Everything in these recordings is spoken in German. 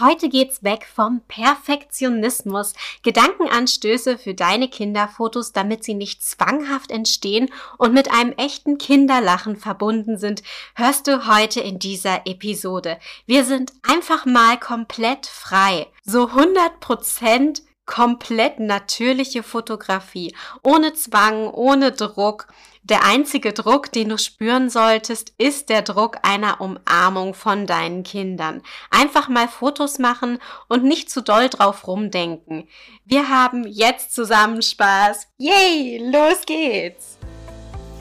Heute geht's weg vom Perfektionismus. Gedankenanstöße für deine Kinderfotos, damit sie nicht zwanghaft entstehen und mit einem echten Kinderlachen verbunden sind, hörst du heute in dieser Episode. Wir sind einfach mal komplett frei. So 100 Prozent komplett natürliche Fotografie, ohne Zwang, ohne Druck. Der einzige Druck, den du spüren solltest, ist der Druck einer Umarmung von deinen Kindern. Einfach mal Fotos machen und nicht zu doll drauf rumdenken. Wir haben jetzt zusammen Spaß. Yay, los geht's!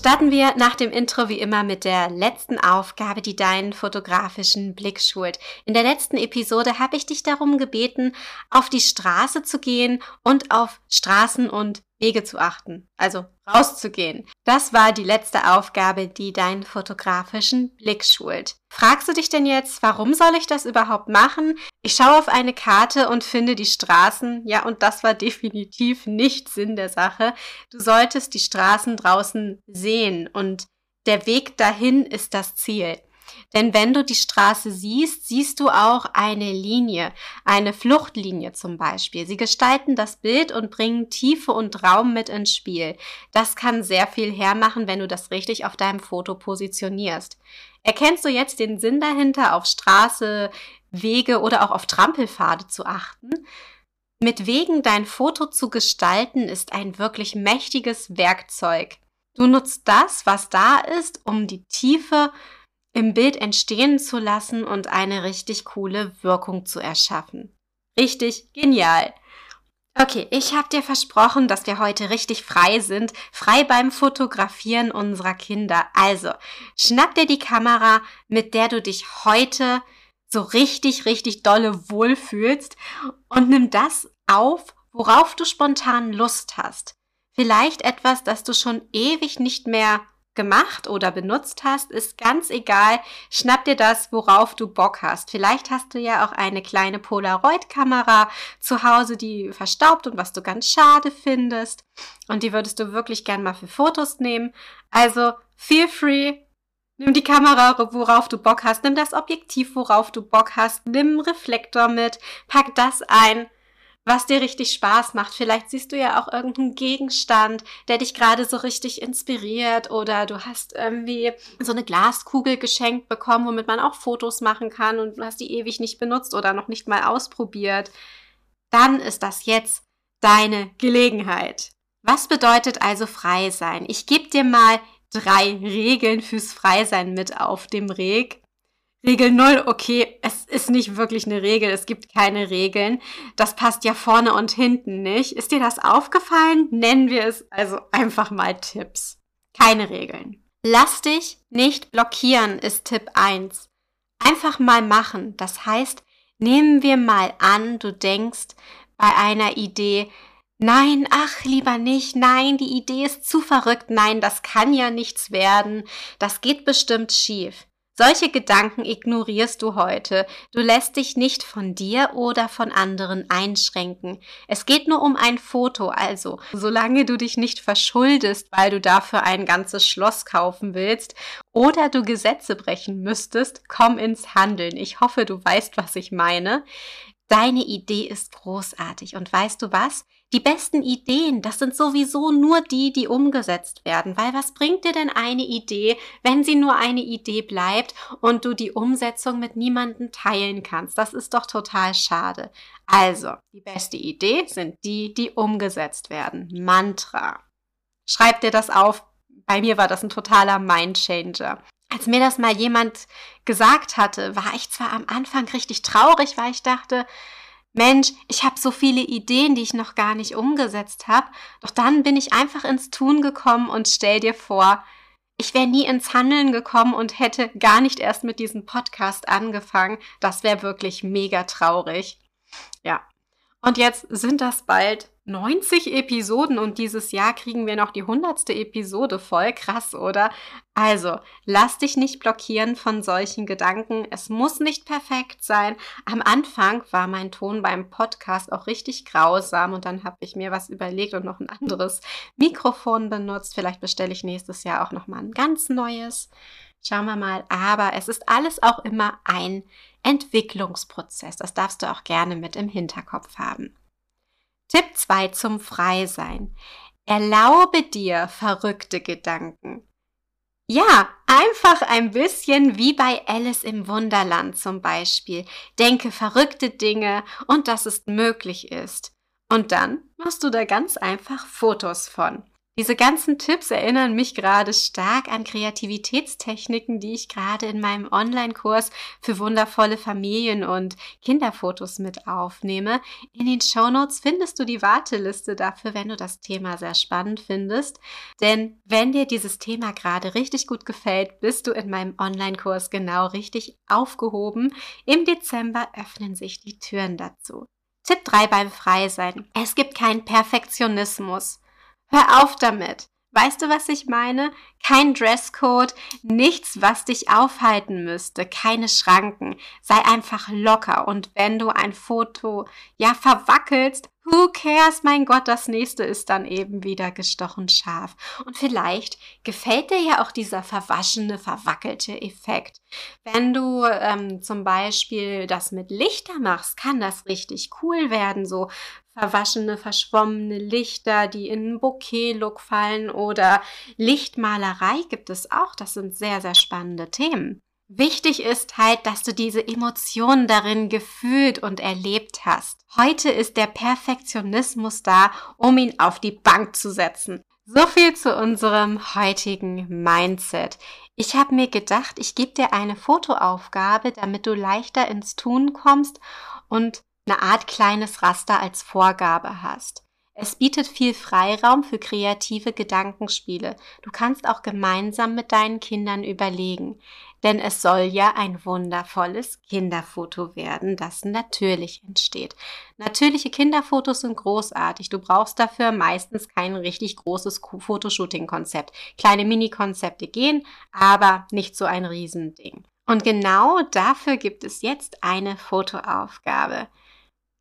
Starten wir nach dem Intro wie immer mit der letzten Aufgabe, die deinen fotografischen Blick schult. In der letzten Episode habe ich dich darum gebeten, auf die Straße zu gehen und auf Straßen und Wege zu achten, also rauszugehen. Das war die letzte Aufgabe, die deinen fotografischen Blick schult. Fragst du dich denn jetzt, warum soll ich das überhaupt machen? Ich schaue auf eine Karte und finde die Straßen. Ja, und das war definitiv nicht Sinn der Sache. Du solltest die Straßen draußen sehen und der Weg dahin ist das Ziel. Denn wenn du die Straße siehst, siehst du auch eine Linie, eine Fluchtlinie zum Beispiel. Sie gestalten das Bild und bringen Tiefe und Raum mit ins Spiel. Das kann sehr viel hermachen, wenn du das richtig auf deinem Foto positionierst. Erkennst du jetzt den Sinn dahinter, auf Straße, Wege oder auch auf Trampelpfade zu achten? Mit Wegen dein Foto zu gestalten ist ein wirklich mächtiges Werkzeug. Du nutzt das, was da ist, um die Tiefe im Bild entstehen zu lassen und eine richtig coole Wirkung zu erschaffen. Richtig genial. Okay, ich habe dir versprochen, dass wir heute richtig frei sind, frei beim Fotografieren unserer Kinder. Also, schnapp dir die Kamera, mit der du dich heute so richtig, richtig dolle wohlfühlst und nimm das auf, worauf du spontan Lust hast. Vielleicht etwas, das du schon ewig nicht mehr gemacht oder benutzt hast, ist ganz egal. Schnapp dir das, worauf du Bock hast. Vielleicht hast du ja auch eine kleine Polaroid-Kamera zu Hause, die verstaubt und was du ganz schade findest. Und die würdest du wirklich gern mal für Fotos nehmen. Also, feel free. Nimm die Kamera, worauf du Bock hast. Nimm das Objektiv, worauf du Bock hast. Nimm Reflektor mit. Pack das ein was dir richtig Spaß macht. Vielleicht siehst du ja auch irgendeinen Gegenstand, der dich gerade so richtig inspiriert oder du hast irgendwie so eine Glaskugel geschenkt bekommen, womit man auch Fotos machen kann und du hast die ewig nicht benutzt oder noch nicht mal ausprobiert. Dann ist das jetzt deine Gelegenheit. Was bedeutet also frei sein? Ich gebe dir mal drei Regeln fürs Freisein mit auf dem Reg. Regel 0, okay, es ist nicht wirklich eine Regel, es gibt keine Regeln. Das passt ja vorne und hinten nicht. Ist dir das aufgefallen? Nennen wir es also einfach mal Tipps. Keine Regeln. Lass dich nicht blockieren ist Tipp 1. Einfach mal machen. Das heißt, nehmen wir mal an, du denkst bei einer Idee, Nein, ach, lieber nicht. Nein, die Idee ist zu verrückt. Nein, das kann ja nichts werden. Das geht bestimmt schief. Solche Gedanken ignorierst du heute. Du lässt dich nicht von dir oder von anderen einschränken. Es geht nur um ein Foto, also solange du dich nicht verschuldest, weil du dafür ein ganzes Schloss kaufen willst oder du Gesetze brechen müsstest, komm ins Handeln. Ich hoffe, du weißt, was ich meine. Deine Idee ist großartig und weißt du was? Die besten Ideen, das sind sowieso nur die, die umgesetzt werden, weil was bringt dir denn eine Idee, wenn sie nur eine Idee bleibt und du die Umsetzung mit niemandem teilen kannst? Das ist doch total schade. Also, die beste Idee sind die, die umgesetzt werden. Mantra. Schreib dir das auf. Bei mir war das ein totaler Mindchanger. Als mir das mal jemand gesagt hatte, war ich zwar am Anfang richtig traurig, weil ich dachte, Mensch, ich habe so viele Ideen, die ich noch gar nicht umgesetzt habe, doch dann bin ich einfach ins Tun gekommen und stell dir vor, ich wäre nie ins Handeln gekommen und hätte gar nicht erst mit diesem Podcast angefangen. Das wäre wirklich mega traurig. Ja. Und jetzt sind das bald 90 Episoden und dieses Jahr kriegen wir noch die hundertste Episode voll. Krass, oder? Also, lass dich nicht blockieren von solchen Gedanken. Es muss nicht perfekt sein. Am Anfang war mein Ton beim Podcast auch richtig grausam und dann habe ich mir was überlegt und noch ein anderes Mikrofon benutzt. Vielleicht bestelle ich nächstes Jahr auch noch mal ein ganz neues. Schauen wir mal. Aber es ist alles auch immer ein Entwicklungsprozess. Das darfst du auch gerne mit im Hinterkopf haben. Tipp 2 zum Freisein. Erlaube dir verrückte Gedanken. Ja, einfach ein bisschen wie bei Alice im Wunderland zum Beispiel. Denke verrückte Dinge und dass es möglich ist. Und dann machst du da ganz einfach Fotos von. Diese ganzen Tipps erinnern mich gerade stark an Kreativitätstechniken, die ich gerade in meinem Online-Kurs für wundervolle Familien und Kinderfotos mit aufnehme. In den Shownotes findest du die Warteliste dafür, wenn du das Thema sehr spannend findest. Denn wenn dir dieses Thema gerade richtig gut gefällt, bist du in meinem Online-Kurs genau richtig aufgehoben. Im Dezember öffnen sich die Türen dazu. Tipp 3 beim Freisein. Es gibt keinen Perfektionismus. Hör auf damit. Weißt du, was ich meine? Kein Dresscode, nichts, was dich aufhalten müsste, keine Schranken. Sei einfach locker und wenn du ein Foto ja verwackelst, who cares? Mein Gott, das nächste ist dann eben wieder gestochen scharf. Und vielleicht gefällt dir ja auch dieser verwaschene, verwackelte Effekt. Wenn du ähm, zum Beispiel das mit Lichter machst, kann das richtig cool werden, so verwaschene, verschwommene Lichter, die in einen Bouquet-Look fallen oder Lichtmalerei gibt es auch. Das sind sehr, sehr spannende Themen. Wichtig ist halt, dass du diese Emotionen darin gefühlt und erlebt hast. Heute ist der Perfektionismus da, um ihn auf die Bank zu setzen. So viel zu unserem heutigen Mindset. Ich habe mir gedacht, ich gebe dir eine Fotoaufgabe, damit du leichter ins Tun kommst und eine Art kleines Raster als Vorgabe hast. Es bietet viel Freiraum für kreative Gedankenspiele. Du kannst auch gemeinsam mit deinen Kindern überlegen, denn es soll ja ein wundervolles Kinderfoto werden, das natürlich entsteht. Natürliche Kinderfotos sind großartig. Du brauchst dafür meistens kein richtig großes Fotoshooting-Konzept. Kleine Mini-Konzepte gehen, aber nicht so ein Riesending. Und genau dafür gibt es jetzt eine Fotoaufgabe.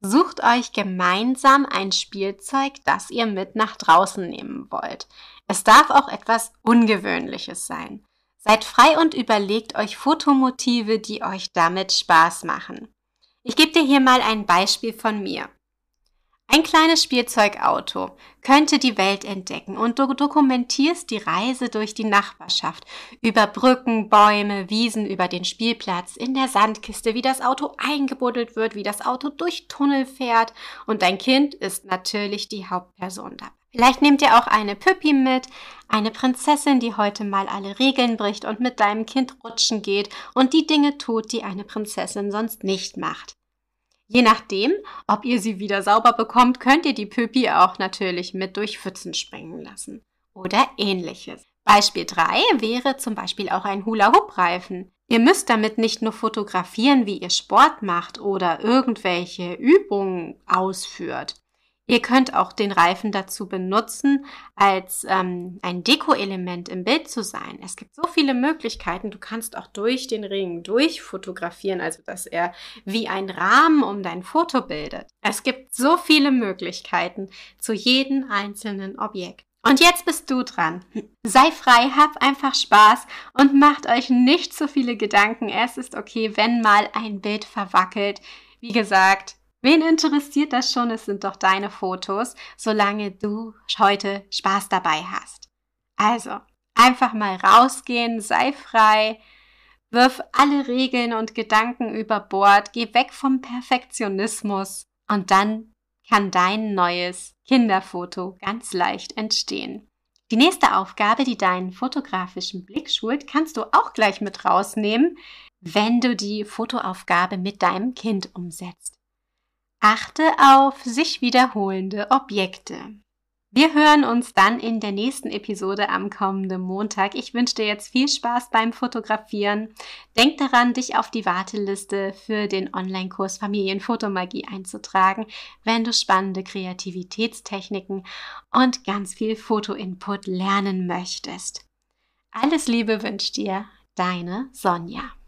Sucht euch gemeinsam ein Spielzeug, das ihr mit nach draußen nehmen wollt. Es darf auch etwas Ungewöhnliches sein. Seid frei und überlegt euch Fotomotive, die euch damit Spaß machen. Ich gebe dir hier mal ein Beispiel von mir. Ein kleines Spielzeugauto könnte die Welt entdecken und du dokumentierst die Reise durch die Nachbarschaft, über Brücken, Bäume, Wiesen, über den Spielplatz, in der Sandkiste, wie das Auto eingebuddelt wird, wie das Auto durch Tunnel fährt und dein Kind ist natürlich die Hauptperson dabei. Vielleicht nehmt ihr auch eine Püppi mit, eine Prinzessin, die heute mal alle Regeln bricht und mit deinem Kind rutschen geht und die Dinge tut, die eine Prinzessin sonst nicht macht. Je nachdem, ob ihr sie wieder sauber bekommt, könnt ihr die Pöpi auch natürlich mit durch Pfützen springen lassen. Oder ähnliches. Beispiel 3 wäre zum Beispiel auch ein Hula-Hoop-Reifen. Ihr müsst damit nicht nur fotografieren, wie ihr Sport macht oder irgendwelche Übungen ausführt. Ihr könnt auch den Reifen dazu benutzen, als ähm, ein Deko-Element im Bild zu sein. Es gibt so viele Möglichkeiten. Du kannst auch durch den Ring durchfotografieren, also dass er wie ein Rahmen um dein Foto bildet. Es gibt so viele Möglichkeiten zu jedem einzelnen Objekt. Und jetzt bist du dran. Sei frei, hab einfach Spaß und macht euch nicht so viele Gedanken. Es ist okay, wenn mal ein Bild verwackelt. Wie gesagt, Wen interessiert das schon? Es sind doch deine Fotos, solange du heute Spaß dabei hast. Also, einfach mal rausgehen, sei frei, wirf alle Regeln und Gedanken über Bord, geh weg vom Perfektionismus und dann kann dein neues Kinderfoto ganz leicht entstehen. Die nächste Aufgabe, die deinen fotografischen Blick schult, kannst du auch gleich mit rausnehmen, wenn du die Fotoaufgabe mit deinem Kind umsetzt. Achte auf sich wiederholende Objekte. Wir hören uns dann in der nächsten Episode am kommenden Montag. Ich wünsche dir jetzt viel Spaß beim Fotografieren. Denk daran, dich auf die Warteliste für den Online-Kurs Familienfotomagie einzutragen, wenn du spannende Kreativitätstechniken und ganz viel Fotoinput lernen möchtest. Alles Liebe wünscht dir deine Sonja.